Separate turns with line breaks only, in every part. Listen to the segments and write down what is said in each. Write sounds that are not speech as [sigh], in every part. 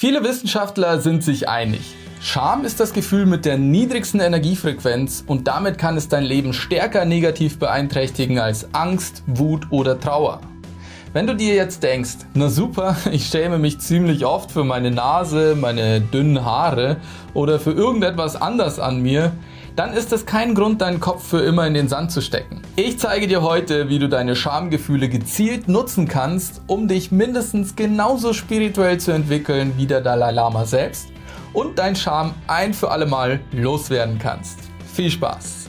Viele Wissenschaftler sind sich einig. Scham ist das Gefühl mit der niedrigsten Energiefrequenz und damit kann es dein Leben stärker negativ beeinträchtigen als Angst, Wut oder Trauer. Wenn du dir jetzt denkst, na super, [laughs] ich schäme mich ziemlich oft für meine Nase, meine dünnen Haare oder für irgendetwas anders an mir, dann ist das kein Grund, deinen Kopf für immer in den Sand zu stecken. Ich zeige dir heute, wie du deine Schamgefühle gezielt nutzen kannst, um dich mindestens genauso spirituell zu entwickeln wie der Dalai Lama selbst und dein Charme ein für alle Mal loswerden kannst. Viel Spaß!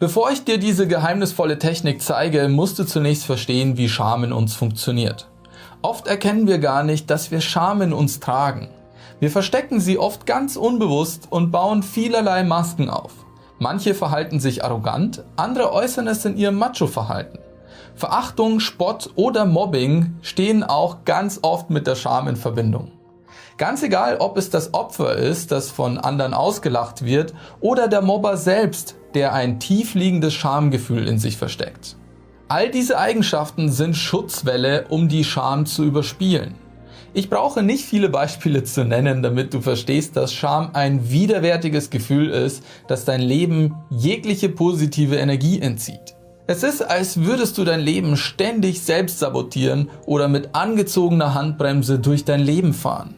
Bevor ich dir diese geheimnisvolle Technik zeige, musst du zunächst verstehen, wie Scham in uns funktioniert. Oft erkennen wir gar nicht, dass wir Scham in uns tragen. Wir verstecken sie oft ganz unbewusst und bauen vielerlei Masken auf. Manche verhalten sich arrogant, andere äußern es in ihrem Macho-Verhalten. Verachtung, Spott oder Mobbing stehen auch ganz oft mit der Scham in Verbindung. Ganz egal, ob es das Opfer ist, das von anderen ausgelacht wird, oder der Mobber selbst, der ein tiefliegendes Schamgefühl in sich versteckt. All diese Eigenschaften sind Schutzwelle, um die Scham zu überspielen. Ich brauche nicht viele Beispiele zu nennen, damit du verstehst, dass Scham ein widerwärtiges Gefühl ist, das dein Leben jegliche positive Energie entzieht. Es ist, als würdest du dein Leben ständig selbst sabotieren oder mit angezogener Handbremse durch dein Leben fahren.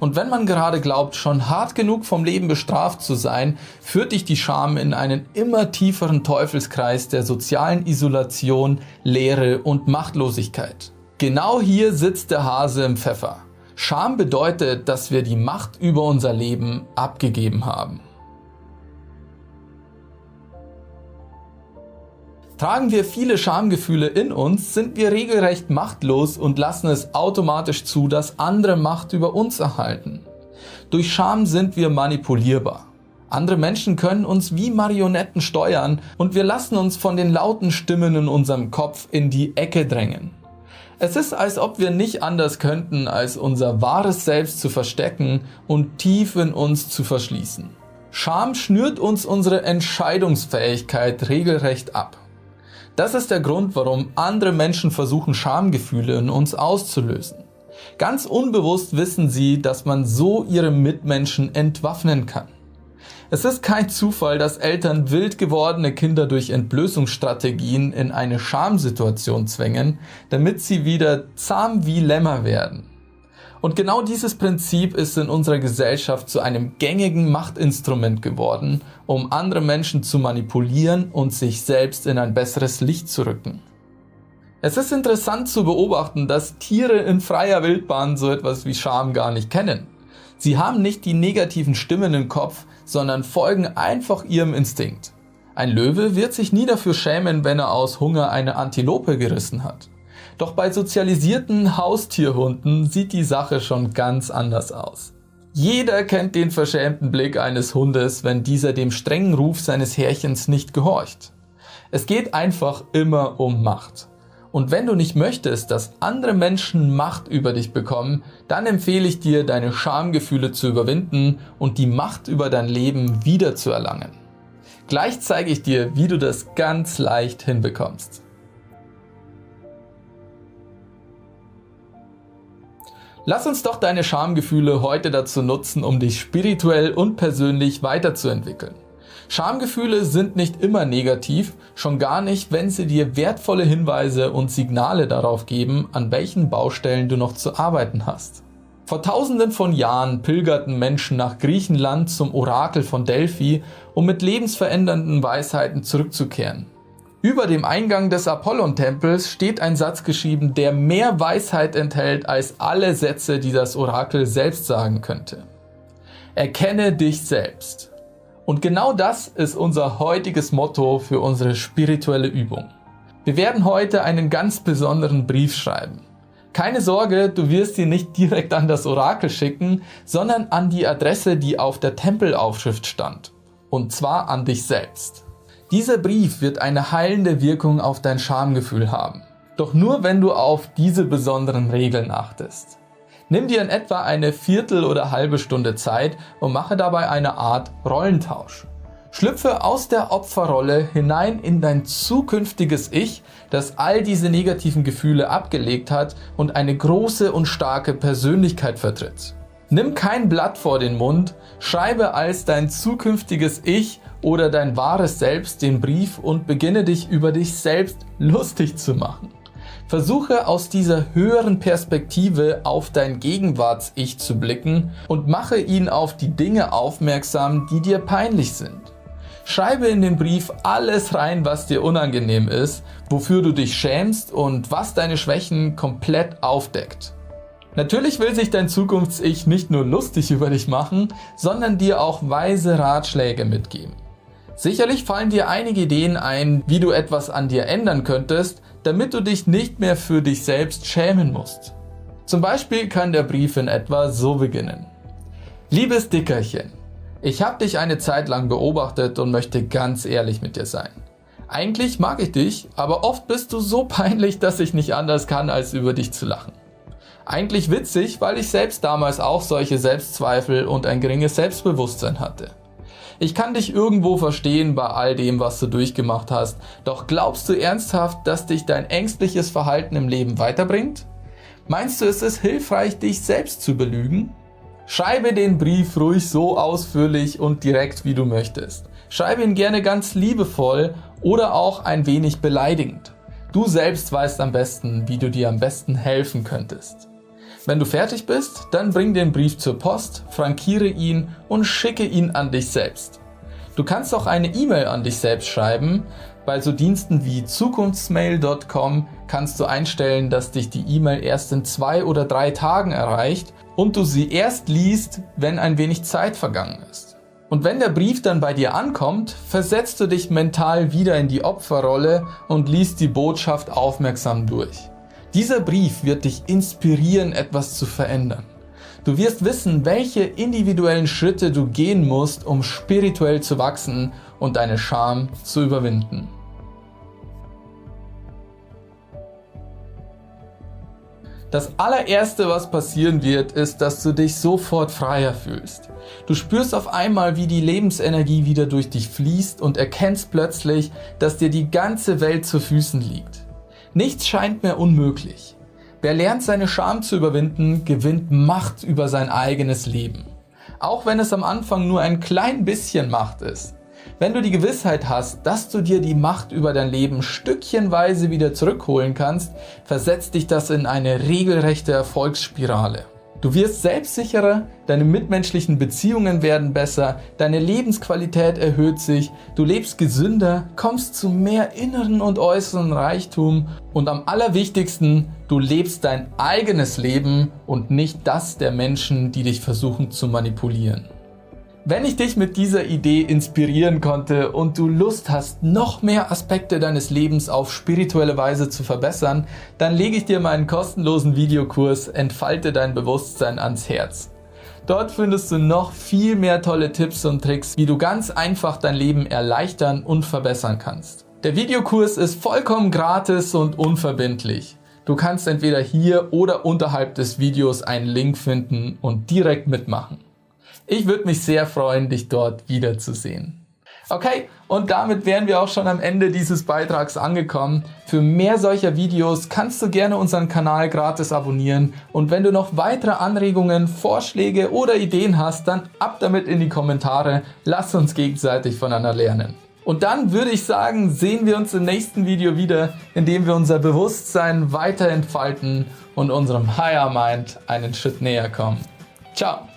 Und wenn man gerade glaubt, schon hart genug vom Leben bestraft zu sein, führt dich die Scham in einen immer tieferen Teufelskreis der sozialen Isolation, Leere und Machtlosigkeit. Genau hier sitzt der Hase im Pfeffer. Scham bedeutet, dass wir die Macht über unser Leben abgegeben haben. Tragen wir viele Schamgefühle in uns, sind wir regelrecht machtlos und lassen es automatisch zu, dass andere Macht über uns erhalten. Durch Scham sind wir manipulierbar. Andere Menschen können uns wie Marionetten steuern und wir lassen uns von den lauten Stimmen in unserem Kopf in die Ecke drängen. Es ist, als ob wir nicht anders könnten, als unser wahres Selbst zu verstecken und tief in uns zu verschließen. Scham schnürt uns unsere Entscheidungsfähigkeit regelrecht ab. Das ist der Grund, warum andere Menschen versuchen, Schamgefühle in uns auszulösen. Ganz unbewusst wissen sie, dass man so ihre Mitmenschen entwaffnen kann. Es ist kein Zufall, dass Eltern wild gewordene Kinder durch Entblößungsstrategien in eine Schamsituation zwängen, damit sie wieder zahm wie Lämmer werden. Und genau dieses Prinzip ist in unserer Gesellschaft zu einem gängigen Machtinstrument geworden, um andere Menschen zu manipulieren und sich selbst in ein besseres Licht zu rücken. Es ist interessant zu beobachten, dass Tiere in freier Wildbahn so etwas wie Scham gar nicht kennen. Sie haben nicht die negativen Stimmen im Kopf, sondern folgen einfach ihrem Instinkt. Ein Löwe wird sich nie dafür schämen, wenn er aus Hunger eine Antilope gerissen hat. Doch bei sozialisierten Haustierhunden sieht die Sache schon ganz anders aus. Jeder kennt den verschämten Blick eines Hundes, wenn dieser dem strengen Ruf seines Herrchens nicht gehorcht. Es geht einfach immer um Macht. Und wenn du nicht möchtest, dass andere Menschen Macht über dich bekommen, dann empfehle ich dir, deine Schamgefühle zu überwinden und die Macht über dein Leben wiederzuerlangen. Gleich zeige ich dir, wie du das ganz leicht hinbekommst. Lass uns doch deine Schamgefühle heute dazu nutzen, um dich spirituell und persönlich weiterzuentwickeln. Schamgefühle sind nicht immer negativ, schon gar nicht, wenn sie dir wertvolle Hinweise und Signale darauf geben, an welchen Baustellen du noch zu arbeiten hast. Vor tausenden von Jahren pilgerten Menschen nach Griechenland zum Orakel von Delphi, um mit lebensverändernden Weisheiten zurückzukehren. Über dem Eingang des Apollon-Tempels steht ein Satz geschrieben, der mehr Weisheit enthält als alle Sätze, die das Orakel selbst sagen könnte. Erkenne dich selbst. Und genau das ist unser heutiges Motto für unsere spirituelle Übung. Wir werden heute einen ganz besonderen Brief schreiben. Keine Sorge, du wirst ihn nicht direkt an das Orakel schicken, sondern an die Adresse, die auf der Tempelaufschrift stand. Und zwar an dich selbst. Dieser Brief wird eine heilende Wirkung auf dein Schamgefühl haben. Doch nur wenn du auf diese besonderen Regeln achtest. Nimm dir in etwa eine Viertel oder halbe Stunde Zeit und mache dabei eine Art Rollentausch. Schlüpfe aus der Opferrolle hinein in dein zukünftiges Ich, das all diese negativen Gefühle abgelegt hat und eine große und starke Persönlichkeit vertritt. Nimm kein Blatt vor den Mund, schreibe als dein zukünftiges Ich oder dein wahres Selbst den Brief und beginne dich über dich selbst lustig zu machen. Versuche aus dieser höheren Perspektive auf dein Gegenwarts-Ich zu blicken und mache ihn auf die Dinge aufmerksam, die dir peinlich sind. Schreibe in den Brief alles rein, was dir unangenehm ist, wofür du dich schämst und was deine Schwächen komplett aufdeckt. Natürlich will sich dein Zukunfts-Ich nicht nur lustig über dich machen, sondern dir auch weise Ratschläge mitgeben. Sicherlich fallen dir einige Ideen ein, wie du etwas an dir ändern könntest, damit du dich nicht mehr für dich selbst schämen musst. Zum Beispiel kann der Brief in etwa so beginnen. Liebes Dickerchen, ich habe dich eine Zeit lang beobachtet und möchte ganz ehrlich mit dir sein. Eigentlich mag ich dich, aber oft bist du so peinlich, dass ich nicht anders kann, als über dich zu lachen. Eigentlich witzig, weil ich selbst damals auch solche Selbstzweifel und ein geringes Selbstbewusstsein hatte. Ich kann dich irgendwo verstehen bei all dem, was du durchgemacht hast, doch glaubst du ernsthaft, dass dich dein ängstliches Verhalten im Leben weiterbringt? Meinst du, es ist hilfreich, dich selbst zu belügen? Schreibe den Brief ruhig so ausführlich und direkt, wie du möchtest. Schreibe ihn gerne ganz liebevoll oder auch ein wenig beleidigend. Du selbst weißt am besten, wie du dir am besten helfen könntest. Wenn du fertig bist, dann bring den Brief zur Post, frankiere ihn und schicke ihn an dich selbst. Du kannst auch eine E-Mail an dich selbst schreiben. Bei so Diensten wie zukunftsmail.com kannst du einstellen, dass dich die E-Mail erst in zwei oder drei Tagen erreicht und du sie erst liest, wenn ein wenig Zeit vergangen ist. Und wenn der Brief dann bei dir ankommt, versetzt du dich mental wieder in die Opferrolle und liest die Botschaft aufmerksam durch. Dieser Brief wird dich inspirieren, etwas zu verändern. Du wirst wissen, welche individuellen Schritte du gehen musst, um spirituell zu wachsen und deine Scham zu überwinden. Das allererste, was passieren wird, ist, dass du dich sofort freier fühlst. Du spürst auf einmal, wie die Lebensenergie wieder durch dich fließt und erkennst plötzlich, dass dir die ganze Welt zu Füßen liegt. Nichts scheint mehr unmöglich. Wer lernt, seine Scham zu überwinden, gewinnt Macht über sein eigenes Leben. Auch wenn es am Anfang nur ein klein bisschen Macht ist. Wenn du die Gewissheit hast, dass du dir die Macht über dein Leben stückchenweise wieder zurückholen kannst, versetzt dich das in eine regelrechte Erfolgsspirale. Du wirst selbstsicherer, deine mitmenschlichen Beziehungen werden besser, deine Lebensqualität erhöht sich, du lebst gesünder, kommst zu mehr inneren und äußeren Reichtum und am allerwichtigsten, du lebst dein eigenes Leben und nicht das der Menschen, die dich versuchen zu manipulieren. Wenn ich dich mit dieser Idee inspirieren konnte und du Lust hast, noch mehr Aspekte deines Lebens auf spirituelle Weise zu verbessern, dann lege ich dir meinen kostenlosen Videokurs Entfalte dein Bewusstsein ans Herz. Dort findest du noch viel mehr tolle Tipps und Tricks, wie du ganz einfach dein Leben erleichtern und verbessern kannst. Der Videokurs ist vollkommen gratis und unverbindlich. Du kannst entweder hier oder unterhalb des Videos einen Link finden und direkt mitmachen. Ich würde mich sehr freuen, dich dort wiederzusehen. Okay, und damit wären wir auch schon am Ende dieses Beitrags angekommen. Für mehr solcher Videos kannst du gerne unseren Kanal gratis abonnieren und wenn du noch weitere Anregungen, Vorschläge oder Ideen hast, dann ab damit in die Kommentare. Lass uns gegenseitig voneinander lernen. Und dann würde ich sagen, sehen wir uns im nächsten Video wieder, in dem wir unser Bewusstsein weiter entfalten und unserem Higher Mind einen Schritt näher kommen. Ciao!